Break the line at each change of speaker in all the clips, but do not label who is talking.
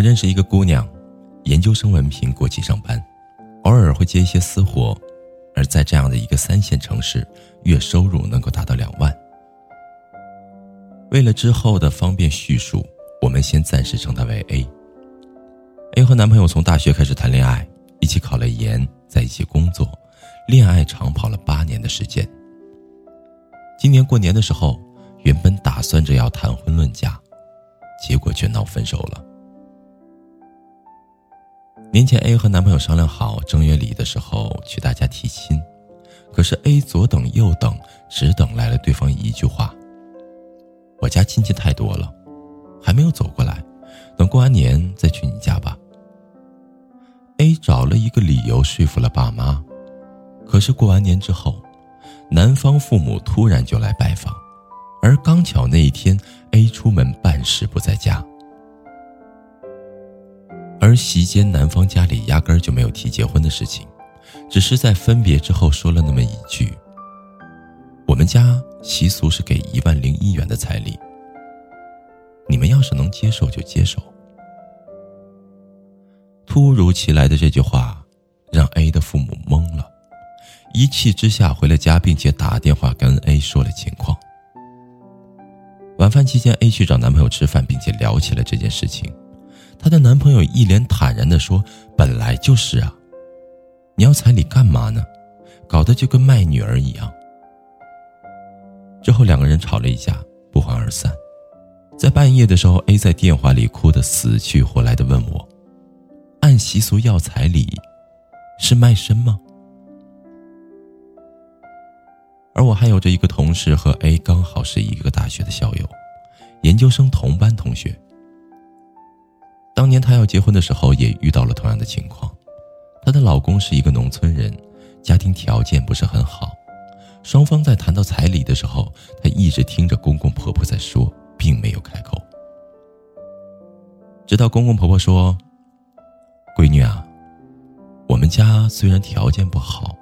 我认识一个姑娘，研究生文凭，国企上班，偶尔会接一些私活，而在这样的一个三线城市，月收入能够达到两万。为了之后的方便叙述，我们先暂时称她为 A。A 和男朋友从大学开始谈恋爱，一起考了研，在一起工作，恋爱长跑了八年的时间。今年过年的时候，原本打算着要谈婚论嫁，结果却闹分手了。年前，A 和男朋友商量好正月里的时候去大家提亲，可是 A 左等右等，只等来了对方一句话：“我家亲戚太多了，还没有走过来，等过完年再去你家吧。”A 找了一个理由说服了爸妈，可是过完年之后，男方父母突然就来拜访，而刚巧那一天 A 出门办事不在家。而席间，男方家里压根儿就没有提结婚的事情，只是在分别之后说了那么一句：“我们家习俗是给一万零一元的彩礼，你们要是能接受就接受。”突如其来的这句话，让 A 的父母懵了，一气之下回了家，并且打电话跟 A 说了情况。晚饭期间，A 去找男朋友吃饭，并且聊起了这件事情。她的男朋友一脸坦然地说：“本来就是啊，你要彩礼干嘛呢？搞得就跟卖女儿一样。”之后两个人吵了一架，不欢而散。在半夜的时候，A 在电话里哭得死去活来的问我：“按习俗要彩礼，是卖身吗？”而我还有着一个同事和 A 刚好是一个大学的校友，研究生同班同学。当年她要结婚的时候，也遇到了同样的情况。她的老公是一个农村人，家庭条件不是很好。双方在谈到彩礼的时候，她一直听着公公婆婆在说，并没有开口。直到公公婆婆说：“闺女啊，我们家虽然条件不好，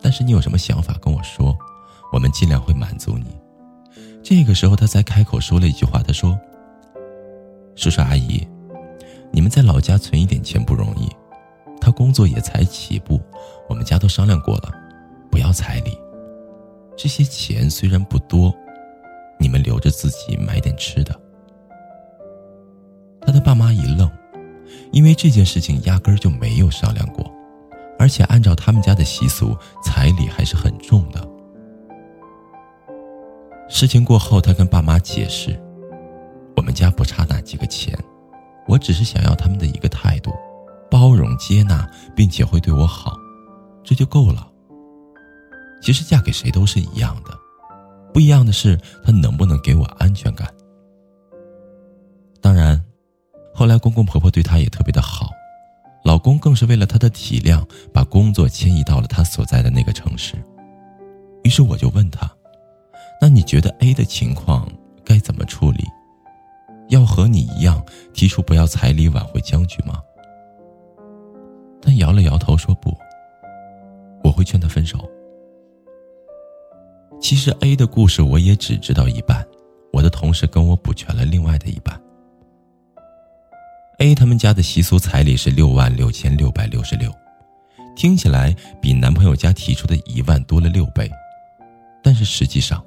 但是你有什么想法跟我说，我们尽量会满足你。”这个时候，她才开口说了一句话：“她说，叔叔阿姨。”你们在老家存一点钱不容易，他工作也才起步，我们家都商量过了，不要彩礼。这些钱虽然不多，你们留着自己买点吃的。他的爸妈一愣，因为这件事情压根儿就没有商量过，而且按照他们家的习俗，彩礼还是很重的。事情过后，他跟爸妈解释，我们家不差那几个钱。我只是想要他们的一个态度，包容接纳，并且会对我好，这就够了。其实嫁给谁都是一样的，不一样的是他能不能给我安全感。当然，后来公公婆婆对她也特别的好，老公更是为了她的体谅，把工作迁移到了他所在的那个城市。于是我就问他：“那你觉得 A 的情况该怎么处理？”要和你一样提出不要彩礼挽回僵局吗？他摇了摇头说不。我会劝他分手。其实 A 的故事我也只知道一半，我的同事跟我补全了另外的一半。A 他们家的习俗彩礼是六万六千六百六十六，听起来比男朋友家提出的一万多了六倍，但是实际上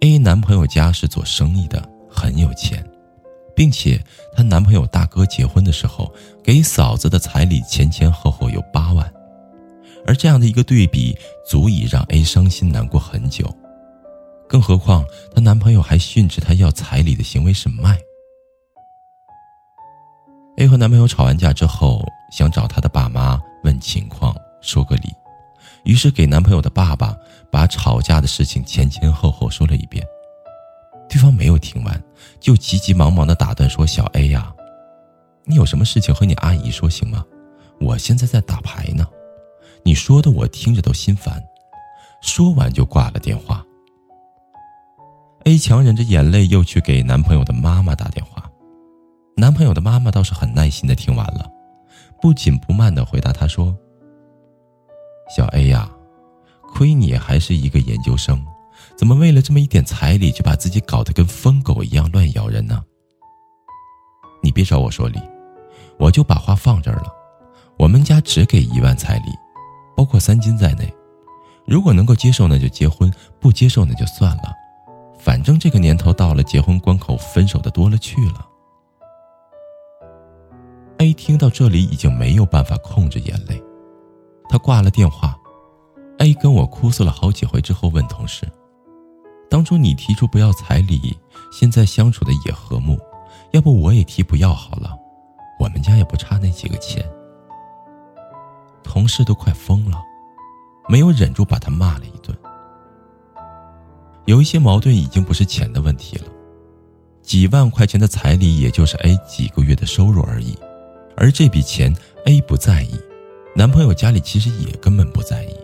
，A 男朋友家是做生意的，很有钱。并且，她男朋友大哥结婚的时候，给嫂子的彩礼前前后后有八万，而这样的一个对比，足以让 A 伤心难过很久。更何况，她男朋友还训斥她要彩礼的行为是卖。A 和男朋友吵完架之后，想找她的爸妈问情况，说个理，于是给男朋友的爸爸把吵架的事情前前后后说了一遍，对方没有听完，就急急忙忙的打断说：“小 A 呀，你有什么事情和你阿姨说行吗？我现在在打牌呢，你说的我听着都心烦。”说完就挂了电话。A 强忍着眼泪又去给男朋友的妈妈打电话，男朋友的妈妈倒是很耐心的听完了，不紧不慢的回答他说：“小 A 呀，亏你还是一个研究生。”怎么为了这么一点彩礼就把自己搞得跟疯狗一样乱咬人呢？你别找我说理，我就把话放这儿了。我们家只给一万彩礼，包括三金在内。如果能够接受，那就结婚；不接受，那就算了。反正这个年头到了，结婚关口，分手的多了去了。A 听到这里已经没有办法控制眼泪，他挂了电话。A 跟我哭诉了好几回之后，问同事。当初你提出不要彩礼，现在相处的也和睦，要不我也提不要好了，我们家也不差那几个钱。同事都快疯了，没有忍住把他骂了一顿。有一些矛盾已经不是钱的问题了，几万块钱的彩礼也就是 A 几个月的收入而已，而这笔钱 A 不在意，男朋友家里其实也根本不在意，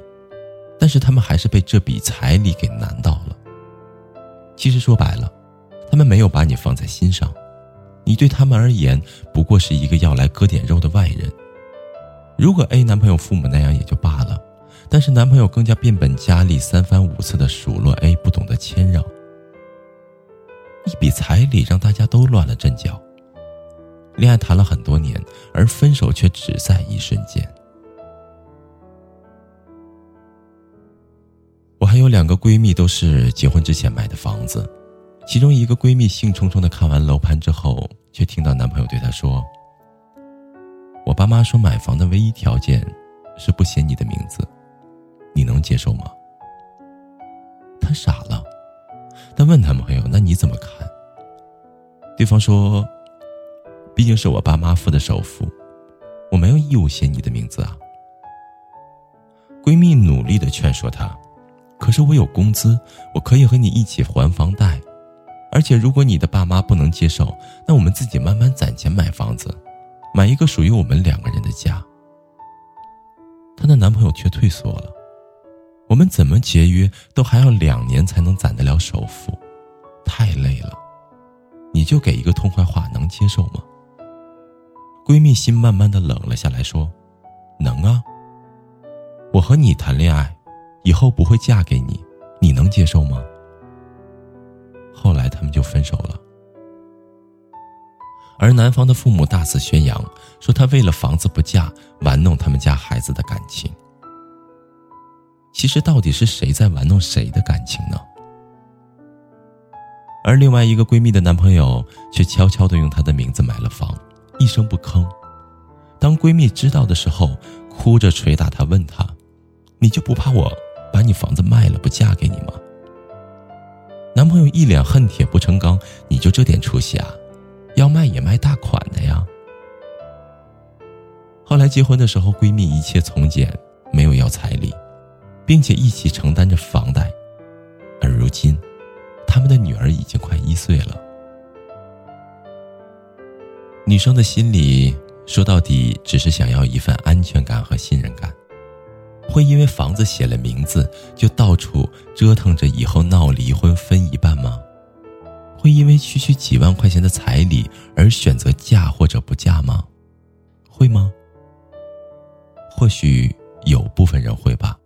但是他们还是被这笔彩礼给难到。其实说白了，他们没有把你放在心上，你对他们而言不过是一个要来割点肉的外人。如果 A 男朋友父母那样也就罢了，但是男朋友更加变本加厉，三番五次的数落 A 不懂得谦让。一笔彩礼让大家都乱了阵脚。恋爱谈了很多年，而分手却只在一瞬间。还有两个闺蜜，都是结婚之前买的房子。其中一个闺蜜兴冲冲的看完楼盘之后，却听到男朋友对她说：“我爸妈说买房的唯一条件是不写你的名字，你能接受吗？”她傻了，她问男朋友：“那你怎么看？”对方说：“毕竟是我爸妈付的首付，我没有义务写你的名字啊。”闺蜜努力的劝说她。可是我有工资，我可以和你一起还房贷，而且如果你的爸妈不能接受，那我们自己慢慢攒钱买房子，买一个属于我们两个人的家。她的男朋友却退缩了，我们怎么节约都还要两年才能攒得了首付，太累了，你就给一个痛快话，能接受吗？闺蜜心慢慢的冷了下来，说：“能啊，我和你谈恋爱。”以后不会嫁给你，你能接受吗？后来他们就分手了，而男方的父母大肆宣扬，说他为了房子不嫁，玩弄他们家孩子的感情。其实到底是谁在玩弄谁的感情呢？而另外一个闺蜜的男朋友却悄悄的用她的名字买了房，一声不吭。当闺蜜知道的时候，哭着捶打她，问她：“你就不怕我？”把你房子卖了不嫁给你吗？男朋友一脸恨铁不成钢，你就这点出息啊？要卖也卖大款的呀。后来结婚的时候，闺蜜一切从简，没有要彩礼，并且一起承担着房贷。而如今，他们的女儿已经快一岁了。女生的心里说到底，只是想要一份安全感和信任感。会因为房子写了名字就到处折腾着以后闹离婚分一半吗？会因为区区几万块钱的彩礼而选择嫁或者不嫁吗？会吗？或许有部分人会吧，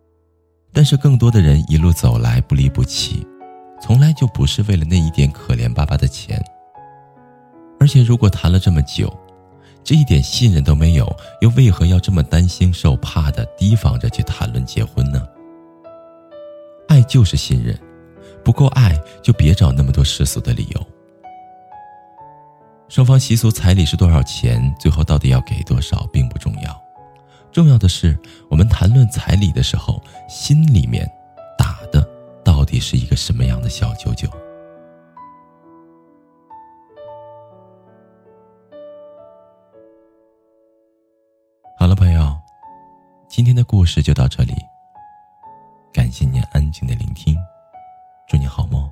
但是更多的人一路走来不离不弃，从来就不是为了那一点可怜巴巴的钱。而且如果谈了这么久，这一点信任都没有，又为何要这么担心受怕的提防着去谈论结婚呢？爱就是信任，不够爱就别找那么多世俗的理由。双方习俗彩礼是多少钱，最后到底要给多少并不重要，重要的是我们谈论彩礼的时候，心里面打的到底是一个什么样的小九九。今天的故事就到这里。感谢您安静的聆听，祝你好梦，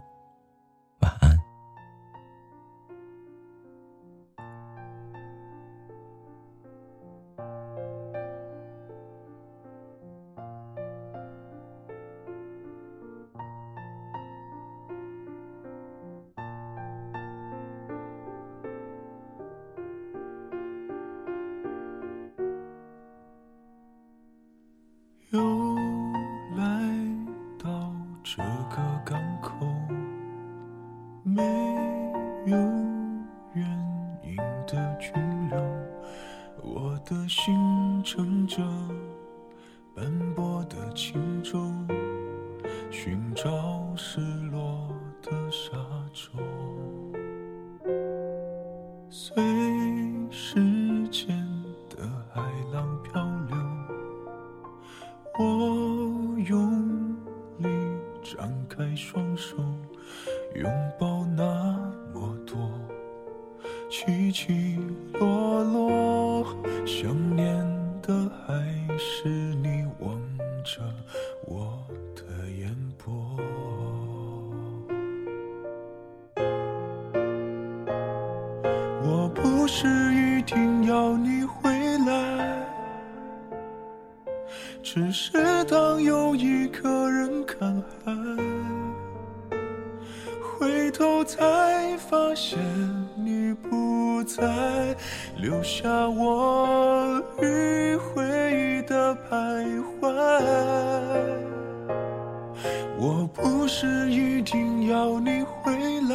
张开双手，拥抱那么多起起落落，想念的还是你望着我。头才发现你不在，留下我迂回的徘徊。我不是一定要你回来。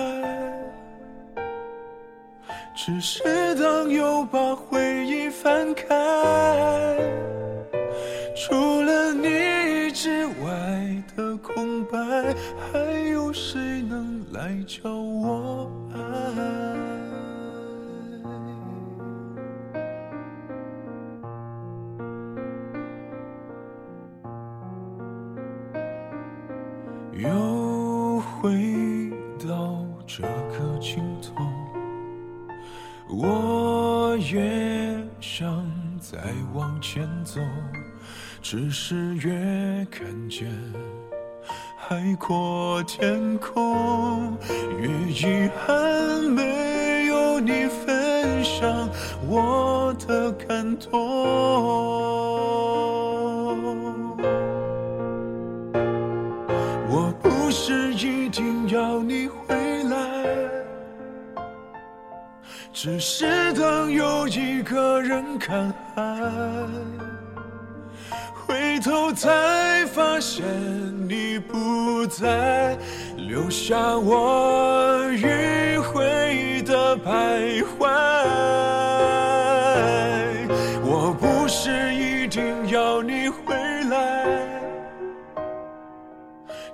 只是当又把回忆翻开，的空白，还有谁能来教我爱？是越看见海阔天空，越遗憾没有你分享我的感动。我不是一定要你回来。只是当有一个人看海，回头才发现你不在，留下我迂回的徘徊。我不是一定要你回来，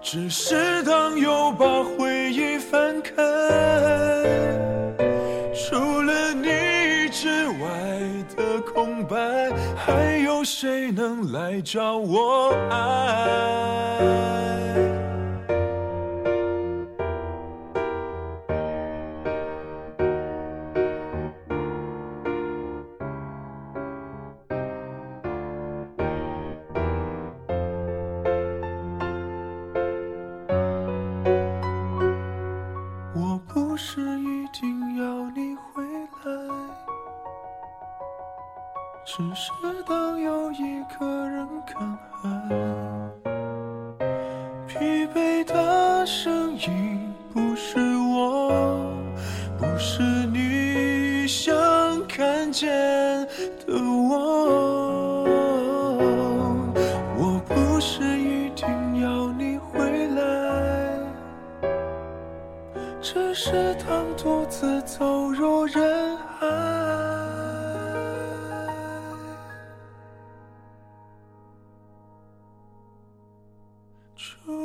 只是当又把还有谁能来找我爱？只是当又一个人看海，疲惫的声音不是我，不是你想看见。show.